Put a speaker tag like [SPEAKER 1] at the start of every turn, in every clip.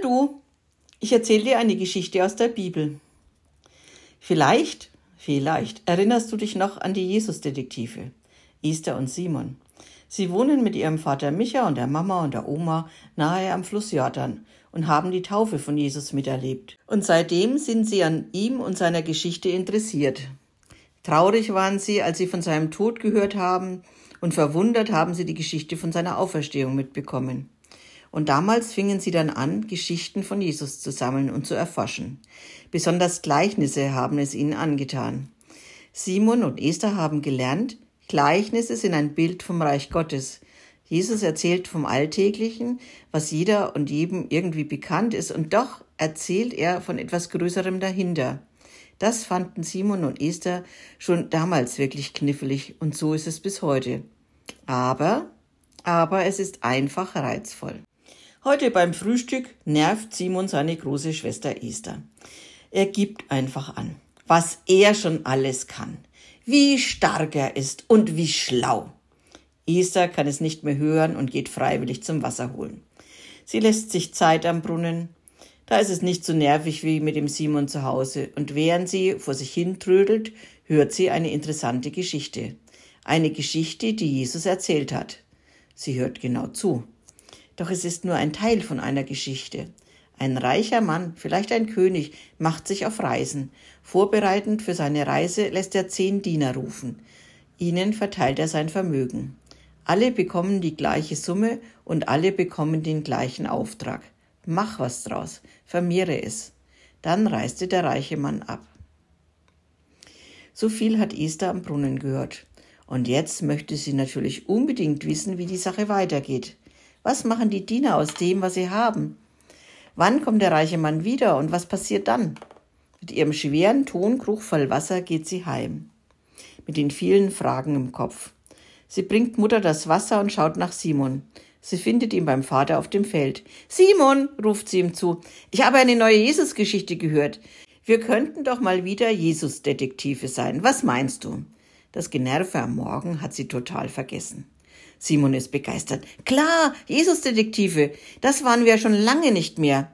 [SPEAKER 1] du, ich erzähle dir eine Geschichte aus der Bibel. Vielleicht, vielleicht erinnerst du dich noch an die Jesus-Detektive, Esther und Simon. Sie wohnen mit ihrem Vater Micha und der Mama und der Oma nahe am Fluss Jordan und haben die Taufe von Jesus miterlebt. Und seitdem sind sie an ihm und seiner Geschichte interessiert. Traurig waren sie, als sie von seinem Tod gehört haben, und verwundert haben sie die Geschichte von seiner Auferstehung mitbekommen. Und damals fingen sie dann an, Geschichten von Jesus zu sammeln und zu erforschen. Besonders Gleichnisse haben es ihnen angetan. Simon und Esther haben gelernt, Gleichnisse sind ein Bild vom Reich Gottes. Jesus erzählt vom Alltäglichen, was jeder und jedem irgendwie bekannt ist, und doch erzählt er von etwas Größerem dahinter. Das fanden Simon und Esther schon damals wirklich knifflig und so ist es bis heute. Aber, aber es ist einfach reizvoll. Heute beim Frühstück nervt Simon seine große Schwester Esther. Er gibt einfach an, was er schon alles kann, wie stark er ist und wie schlau. Esther kann es nicht mehr hören und geht freiwillig zum Wasser holen. Sie lässt sich Zeit am Brunnen, da ist es nicht so nervig wie mit dem Simon zu Hause. Und während sie vor sich hin trödelt, hört sie eine interessante Geschichte. Eine Geschichte, die Jesus erzählt hat. Sie hört genau zu. Doch es ist nur ein Teil von einer Geschichte. Ein reicher Mann, vielleicht ein König, macht sich auf Reisen. Vorbereitend für seine Reise lässt er zehn Diener rufen. Ihnen verteilt er sein Vermögen. Alle bekommen die gleiche Summe und alle bekommen den gleichen Auftrag. Mach was draus, vermehre es. Dann reiste der reiche Mann ab. So viel hat Esther am Brunnen gehört. Und jetzt möchte sie natürlich unbedingt wissen, wie die Sache weitergeht. Was machen die Diener aus dem, was sie haben? Wann kommt der reiche Mann wieder und was passiert dann? Mit ihrem schweren Tonkrug voll Wasser geht sie heim. Mit den vielen Fragen im Kopf. Sie bringt Mutter das Wasser und schaut nach Simon. Sie findet ihn beim Vater auf dem Feld. Simon, ruft sie ihm zu, ich habe eine neue Jesusgeschichte gehört. Wir könnten doch mal wieder Jesus-Detektive sein. Was meinst du? Das Generve am Morgen hat sie total vergessen. Simon ist begeistert. Klar, Jesus-Detektive. Das waren wir schon lange nicht mehr.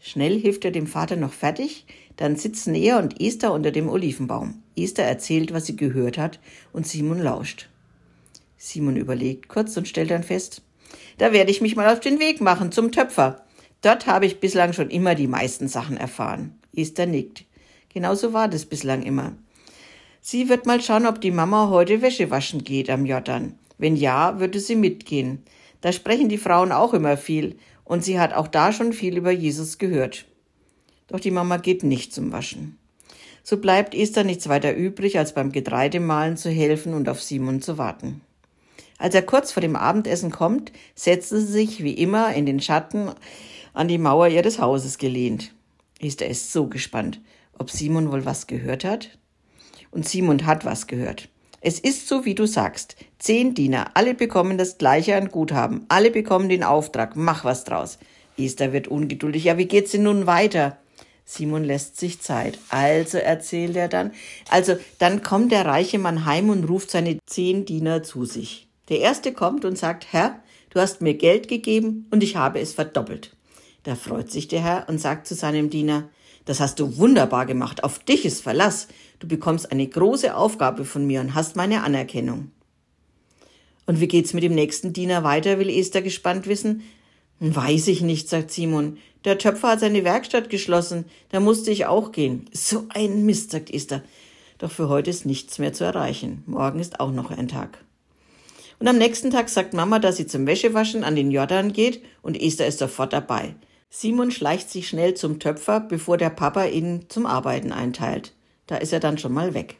[SPEAKER 1] Schnell hilft er dem Vater noch fertig, dann sitzen er und Esther unter dem Olivenbaum. Esther erzählt, was sie gehört hat, und Simon lauscht. Simon überlegt kurz und stellt dann fest, da werde ich mich mal auf den Weg machen zum Töpfer. Dort habe ich bislang schon immer die meisten Sachen erfahren. Esther nickt. Genauso war das bislang immer. Sie wird mal schauen, ob die Mama heute Wäsche waschen geht am Jordan. Wenn ja, würde sie mitgehen. Da sprechen die Frauen auch immer viel, und sie hat auch da schon viel über Jesus gehört. Doch die Mama geht nicht zum Waschen. So bleibt Esther nichts weiter übrig, als beim Getreidemahlen zu helfen und auf Simon zu warten. Als er kurz vor dem Abendessen kommt, setzt sie sich wie immer in den Schatten an die Mauer ihres Hauses gelehnt. Esther ist so gespannt, ob Simon wohl was gehört hat. Und Simon hat was gehört. Es ist so, wie du sagst. Zehn Diener, alle bekommen das gleiche an Guthaben, alle bekommen den Auftrag, mach was draus. Esther wird ungeduldig. Ja, wie geht's denn nun weiter? Simon lässt sich Zeit. Also erzählt er dann. Also, dann kommt der reiche Mann heim und ruft seine zehn Diener zu sich. Der erste kommt und sagt, Herr, du hast mir Geld gegeben und ich habe es verdoppelt. Da freut sich der Herr und sagt zu seinem Diener, das hast du wunderbar gemacht, auf dich ist Verlass. Du bekommst eine große Aufgabe von mir und hast meine Anerkennung. Und wie geht's mit dem nächsten Diener weiter, will Esther gespannt wissen. Weiß ich nicht, sagt Simon. Der Töpfer hat seine Werkstatt geschlossen, da musste ich auch gehen. So ein Mist, sagt Esther. Doch für heute ist nichts mehr zu erreichen. Morgen ist auch noch ein Tag. Und am nächsten Tag sagt Mama, dass sie zum Wäschewaschen an den Jordan geht und Esther ist sofort dabei. Simon schleicht sich schnell zum Töpfer, bevor der Papa ihn zum Arbeiten einteilt. Da ist er dann schon mal weg.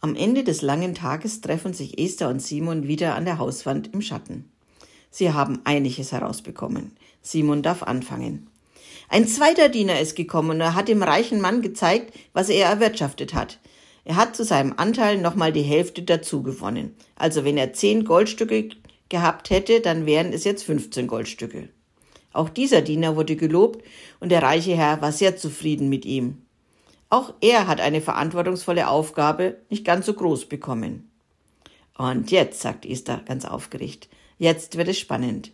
[SPEAKER 1] Am Ende des langen Tages treffen sich Esther und Simon wieder an der Hauswand im Schatten. Sie haben einiges herausbekommen. Simon darf anfangen. Ein zweiter Diener ist gekommen und er hat dem reichen Mann gezeigt, was er erwirtschaftet hat. Er hat zu seinem Anteil nochmal die Hälfte dazu gewonnen. Also wenn er zehn Goldstücke gehabt hätte, dann wären es jetzt 15 Goldstücke. Auch dieser Diener wurde gelobt und der reiche Herr war sehr zufrieden mit ihm. Auch er hat eine verantwortungsvolle Aufgabe nicht ganz so groß bekommen. Und jetzt, sagt Esther ganz aufgeregt, jetzt wird es spannend.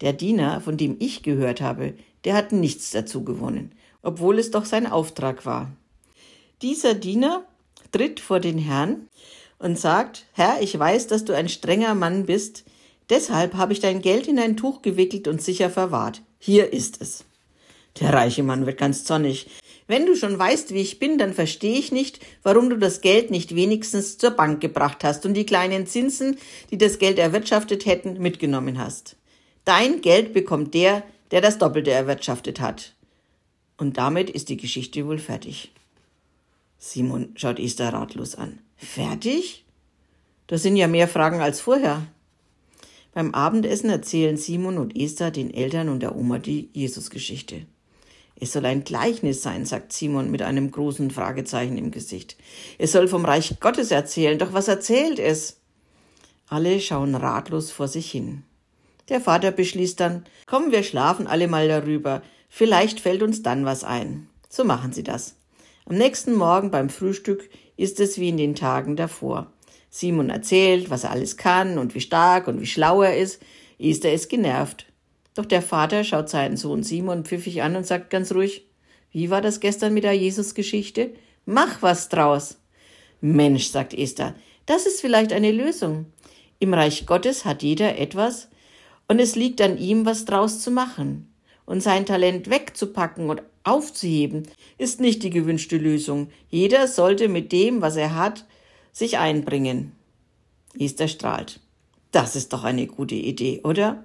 [SPEAKER 1] Der Diener, von dem ich gehört habe, der hat nichts dazu gewonnen, obwohl es doch sein Auftrag war. Dieser Diener tritt vor den Herrn und sagt, Herr, ich weiß, dass du ein strenger Mann bist, deshalb habe ich dein Geld in ein Tuch gewickelt und sicher verwahrt. Hier ist es. Der reiche Mann wird ganz zornig. Wenn du schon weißt, wie ich bin, dann verstehe ich nicht, warum du das Geld nicht wenigstens zur Bank gebracht hast und die kleinen Zinsen, die das Geld erwirtschaftet hätten, mitgenommen hast. Dein Geld bekommt der, der das Doppelte erwirtschaftet hat. Und damit ist die Geschichte wohl fertig. Simon schaut Esther ratlos an. Fertig? Das sind ja mehr Fragen als vorher. Beim Abendessen erzählen Simon und Esther den Eltern und der Oma die Jesusgeschichte. Es soll ein Gleichnis sein, sagt Simon mit einem großen Fragezeichen im Gesicht. Es soll vom Reich Gottes erzählen, doch was erzählt es? Alle schauen ratlos vor sich hin. Der Vater beschließt dann, komm, wir schlafen alle mal darüber, vielleicht fällt uns dann was ein. So machen sie das. Am nächsten Morgen beim Frühstück ist es wie in den Tagen davor. Simon erzählt, was er alles kann und wie stark und wie schlau er ist. Esther ist genervt. Doch der Vater schaut seinen Sohn Simon pfiffig an und sagt ganz ruhig, wie war das gestern mit der Jesus-Geschichte? Mach was draus. Mensch, sagt Esther, das ist vielleicht eine Lösung. Im Reich Gottes hat jeder etwas, und es liegt an ihm, was draus zu machen. Und sein Talent wegzupacken und aufzuheben, ist nicht die gewünschte Lösung. Jeder sollte mit dem, was er hat, sich einbringen. Esther strahlt. Das ist doch eine gute Idee, oder?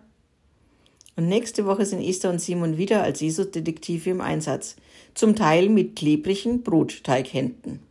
[SPEAKER 1] Und nächste Woche sind Esther und Simon wieder als Jesus-Detektive im Einsatz, zum Teil mit klebrigen Brotteighänden.